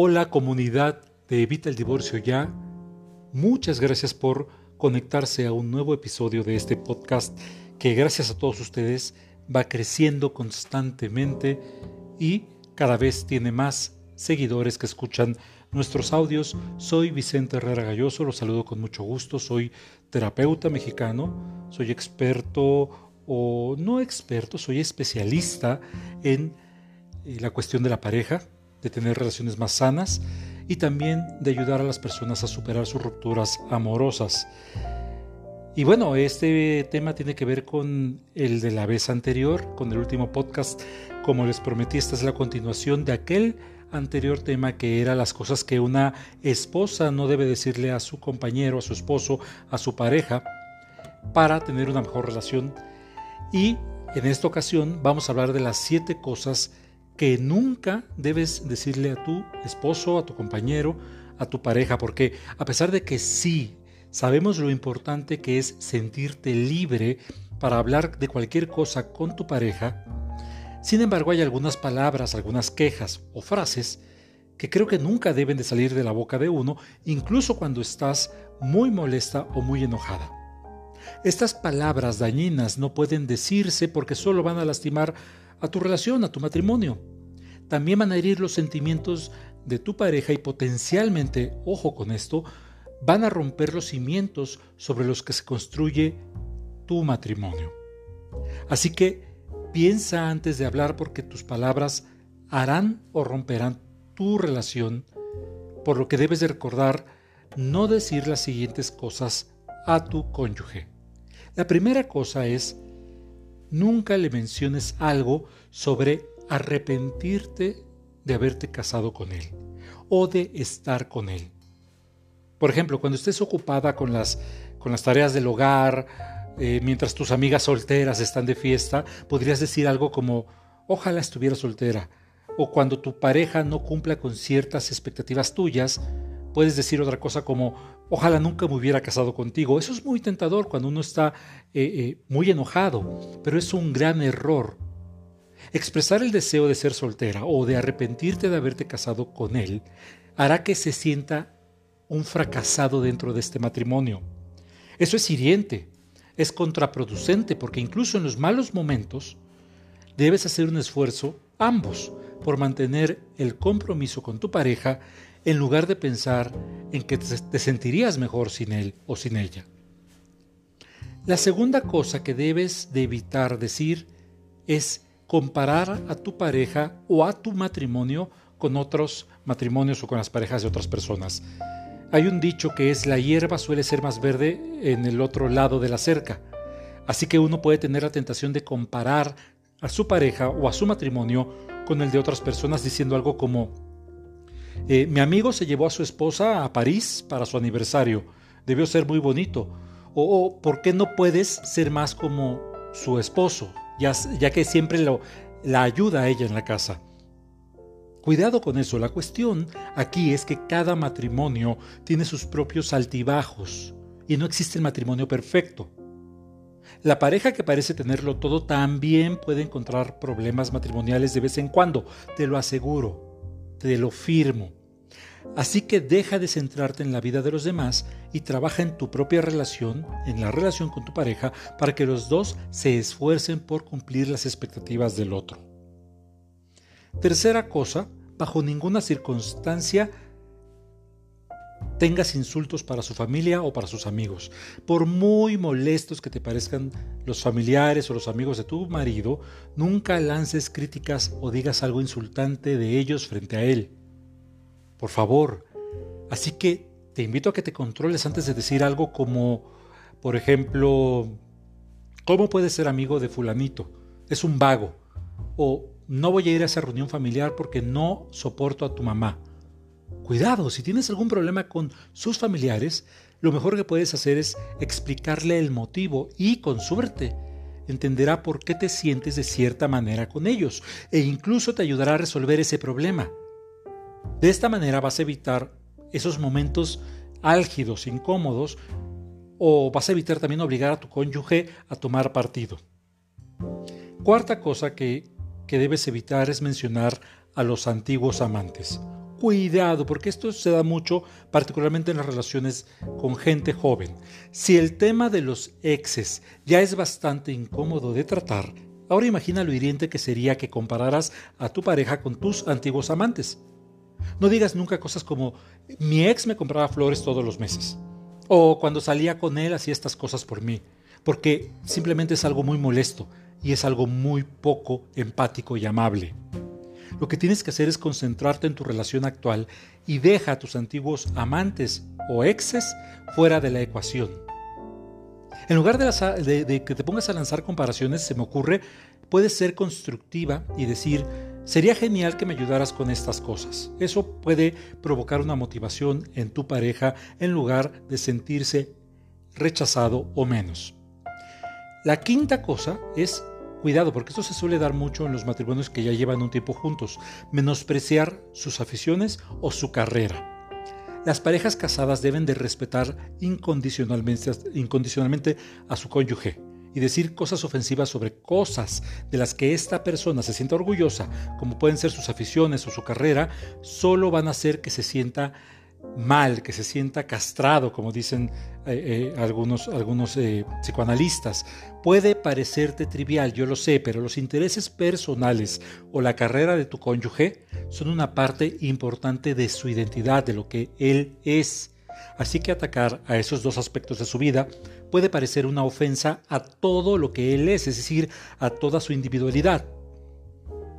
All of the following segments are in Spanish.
Hola comunidad de Evita el Divorcio Ya. Muchas gracias por conectarse a un nuevo episodio de este podcast que gracias a todos ustedes va creciendo constantemente y cada vez tiene más seguidores que escuchan nuestros audios. Soy Vicente Herrera Galloso, los saludo con mucho gusto, soy terapeuta mexicano, soy experto o no experto, soy especialista en eh, la cuestión de la pareja, de tener relaciones más sanas y también de ayudar a las personas a superar sus rupturas amorosas. Y bueno, este tema tiene que ver con el de la vez anterior, con el último podcast. Como les prometí, esta es la continuación de aquel anterior tema que era las cosas que una esposa no debe decirle a su compañero, a su esposo, a su pareja para tener una mejor relación. Y en esta ocasión vamos a hablar de las siete cosas nunca debes decirle a tu esposo, a tu compañero, a tu pareja, porque a pesar de que sí sabemos lo importante que es sentirte libre para hablar de cualquier cosa con tu pareja, sin embargo hay algunas palabras, algunas quejas o frases que creo que nunca deben de salir de la boca de uno, incluso cuando estás muy molesta o muy enojada. Estas palabras dañinas no pueden decirse porque solo van a lastimar a tu relación, a tu matrimonio. También van a herir los sentimientos de tu pareja y potencialmente, ojo con esto, van a romper los cimientos sobre los que se construye tu matrimonio. Así que piensa antes de hablar porque tus palabras harán o romperán tu relación, por lo que debes de recordar no decir las siguientes cosas a tu cónyuge. La primera cosa es, nunca le menciones algo sobre arrepentirte de haberte casado con él o de estar con él. Por ejemplo, cuando estés ocupada con las, con las tareas del hogar, eh, mientras tus amigas solteras están de fiesta, podrías decir algo como, ojalá estuviera soltera. O cuando tu pareja no cumpla con ciertas expectativas tuyas, puedes decir otra cosa como, ojalá nunca me hubiera casado contigo. Eso es muy tentador cuando uno está eh, eh, muy enojado, pero es un gran error Expresar el deseo de ser soltera o de arrepentirte de haberte casado con él hará que se sienta un fracasado dentro de este matrimonio. Eso es hiriente, es contraproducente porque incluso en los malos momentos debes hacer un esfuerzo ambos por mantener el compromiso con tu pareja en lugar de pensar en que te sentirías mejor sin él o sin ella. La segunda cosa que debes de evitar decir es comparar a tu pareja o a tu matrimonio con otros matrimonios o con las parejas de otras personas. Hay un dicho que es la hierba suele ser más verde en el otro lado de la cerca. Así que uno puede tener la tentación de comparar a su pareja o a su matrimonio con el de otras personas diciendo algo como, eh, mi amigo se llevó a su esposa a París para su aniversario, debió ser muy bonito, o, ¿por qué no puedes ser más como su esposo? ya, que siempre lo, la ayuda a ella en la casa. Cuidado con eso, la cuestión aquí es que cada matrimonio tiene sus propios altibajos y no existe el matrimonio perfecto. La pareja que parece tenerlo todo también puede encontrar problemas matrimoniales de vez en cuando, te lo aseguro, te lo firmo. Así que deja de centrarte en la vida de los demás y trabaja en tu propia relación, en la relación con tu pareja, para que los dos se esfuercen por cumplir las expectativas del otro. Tercera cosa, bajo ninguna circunstancia tengas insultos para su familia o para sus amigos. Por muy molestos que te parezcan los familiares o los amigos de tu marido, nunca lances críticas o digas algo insultante de ellos frente a él por favor. Así que te invito a que te controles antes de decir algo como, por ejemplo, ¿cómo puedes ser amigo de fulanito? Es un vago. O no voy a ir a esa reunión familiar porque no soporto a tu mamá. Cuidado, si tienes algún problema con sus familiares, lo mejor que puedes hacer es explicarle el motivo y con suerte entenderá por qué te sientes de cierta manera con ellos e incluso te ayudará a resolver ese problema. De esta manera vas a evitar esos momentos álgidos, incómodos, o vas a evitar también obligar a tu cónyuge a tomar partido. Cuarta cosa que, que debes evitar es mencionar a los antiguos amantes cuidado, porque esto se da mucho, particularmente en las relaciones con gente joven. Si el tema de los exes ya es bastante incómodo de tratar, ahora imagina lo hiriente que sería que compararas a tu pareja con tus antiguos amantes. No digas nunca cosas como mi ex me compraba flores todos los meses, o cuando salía con él hacía estas cosas por mí, porque simplemente es algo muy molesto y es algo muy poco empático y amable. Lo que tienes que hacer es concentrarte en tu relación actual y deja a tus antiguos amantes o exes fuera de la ecuación. En lugar de, que te pongas a lanzar comparaciones, se me ocurre, puedes ser constructiva y decir, sería genial que me ayudaras con estas cosas. Eso puede provocar una motivación en tu pareja en lugar de sentirse rechazado o menos. La quinta cosa es Cuidado, porque esto se suele dar mucho en los matrimonios que ya llevan un tiempo juntos, menospreciar sus aficiones o su carrera. Las parejas casadas deben de respetar incondicionalmente, incondicionalmente a su cónyuge y decir cosas ofensivas sobre cosas de las que esta persona se sienta orgullosa, como pueden ser sus aficiones o su carrera, solo van a hacer que se sienta mal, que se sienta castrado, como dicen eh, eh, algunos, algunos eh, psicoanalistas. Puede parecerte trivial, yo lo sé, pero los intereses personales o la carrera de tu cónyuge son una parte importante de su identidad, de lo que él es. Así que atacar a esos dos aspectos de su vida puede parecer una ofensa a todo lo que él es, es decir, a toda su individualidad.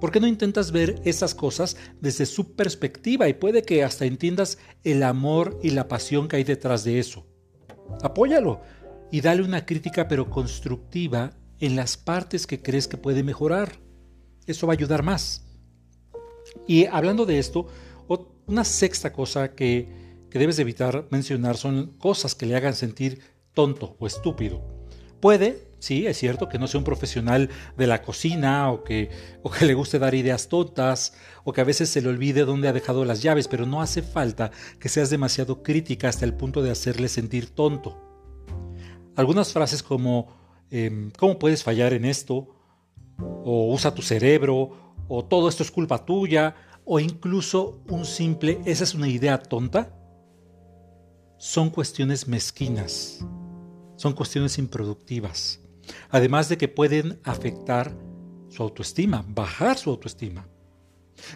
¿Por qué no intentas ver esas cosas desde su perspectiva y puede que hasta entiendas el amor y la pasión que hay detrás de eso? Apóyalo y dale una crítica pero constructiva en las partes que crees que puede mejorar. Eso va a ayudar más. Y hablando de esto, una sexta cosa que, que debes evitar mencionar son cosas que le hagan sentir tonto o estúpido. Puede Sí, es cierto que no sea un profesional de la cocina o que, le guste dar ideas tontas o que a veces se le olvide dónde ha dejado las llaves, pero no hace falta que seas demasiado crítica hasta el punto de hacerle sentir tonto. Algunas frases como em, ¿cómo puedes fallar en esto? o usa tu cerebro o todo esto es culpa tuya o incluso un simple esa es una idea tonta son cuestiones mezquinas, son cuestiones improductivas además de que pueden afectar su autoestima, bajar su autoestima.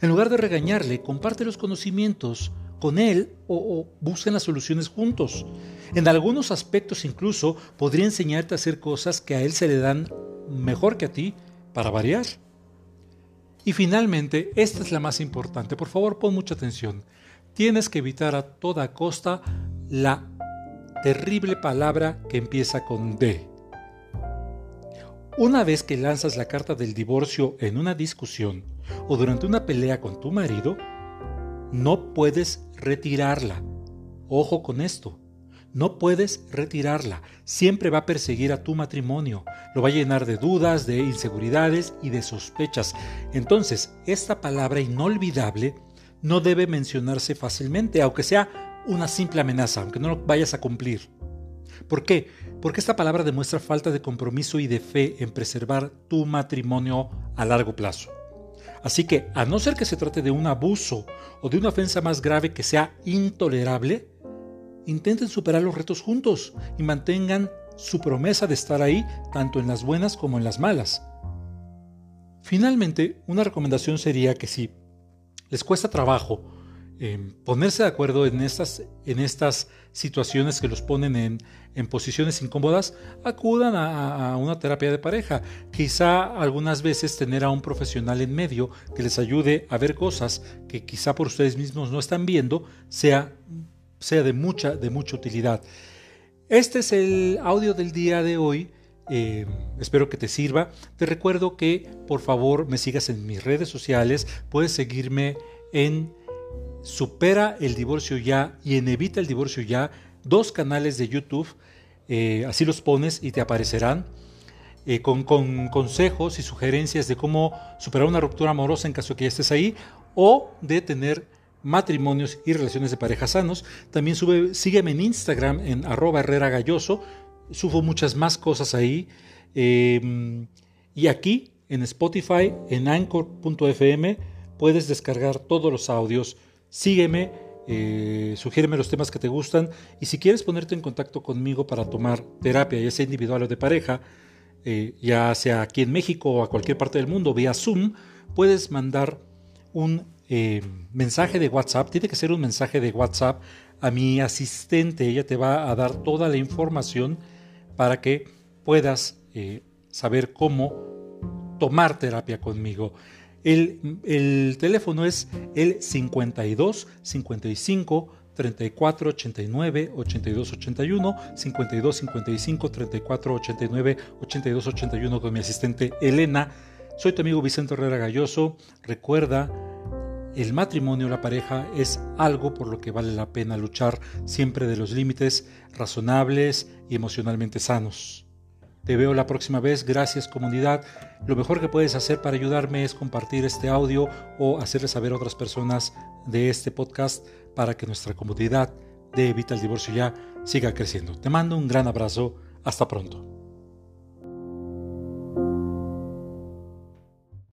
En lugar de regañarle, comparte los conocimientos con él o, busquen las soluciones juntos. En algunos aspectos incluso podría enseñarte a hacer cosas que a él se le dan mejor que a ti para variar. Y finalmente, esta es la más importante, por favor pon mucha atención. Tienes que evitar a toda costa la terrible palabra que empieza con D. Una vez que lanzas la carta del divorcio en una discusión o durante una pelea con tu marido, no puedes retirarla. Ojo con esto. No puedes retirarla. Siempre va a perseguir a tu matrimonio. Lo va a llenar de dudas, de inseguridades y de sospechas. Entonces, esta palabra inolvidable no debe mencionarse fácilmente, aunque sea una simple amenaza, aunque no lo vayas a cumplir. ¿Por qué? Porque esta palabra demuestra falta de compromiso y de fe en preservar tu matrimonio a largo plazo. Así que, a no ser que se trate de un abuso o de una ofensa más grave que sea intolerable, intenten superar los retos juntos y mantengan su promesa de estar ahí tanto en las buenas como en las malas. Finalmente, una recomendación sería que si les cuesta trabajo ponerse de acuerdo en estas, en estas situaciones que los ponen en, en posiciones incómodas, acudan a, una terapia de pareja. Quizá algunas veces tener a un profesional en medio que les ayude a ver cosas que quizá por ustedes mismos no están viendo, sea, sea de, mucha, de mucha utilidad. Este es el audio del día de hoy. Eh, espero que te sirva. Te recuerdo que por favor me sigas en mis redes sociales. Puedes seguirme en Supera el divorcio ya y en Evita el divorcio ya, dos canales de YouTube, eh, así los pones y te aparecerán. Eh, con, consejos y sugerencias de cómo superar una ruptura amorosa en caso que ya estés ahí o de tener matrimonios y relaciones de pareja sanos. También sube, sígueme en Instagram en arroba herrera galloso, subo muchas más cosas ahí. Em, y aquí en Spotify, en anchor.fm, puedes descargar todos los audios Sígueme, eh, los temas que te gustan y si quieres ponerte en contacto conmigo para tomar terapia, ya sea individual o de pareja, eh, ya sea aquí en México o a cualquier parte del mundo, vía Zoom, puedes mandar un eh, mensaje de WhatsApp. Tiene que ser un mensaje de WhatsApp a mi asistente. Ella te va a dar toda la información para que puedas eh, saber cómo tomar terapia conmigo. El, el, teléfono es el 52 55 34 89 82 81 52 55 34 89 82 81 con mi asistente Elena. Soy tu amigo Vicente Herrera Galloso. Recuerda, el matrimonio, la pareja es algo por lo que vale la pena luchar siempre de los límites razonables y emocionalmente sanos. Te veo la próxima vez, gracias comunidad. Lo mejor que puedes hacer para ayudarme es compartir este audio o hacerle saber a otras personas de este podcast para que nuestra comunidad de Evita el Divorcio ya siga creciendo. Te mando un gran abrazo, hasta pronto.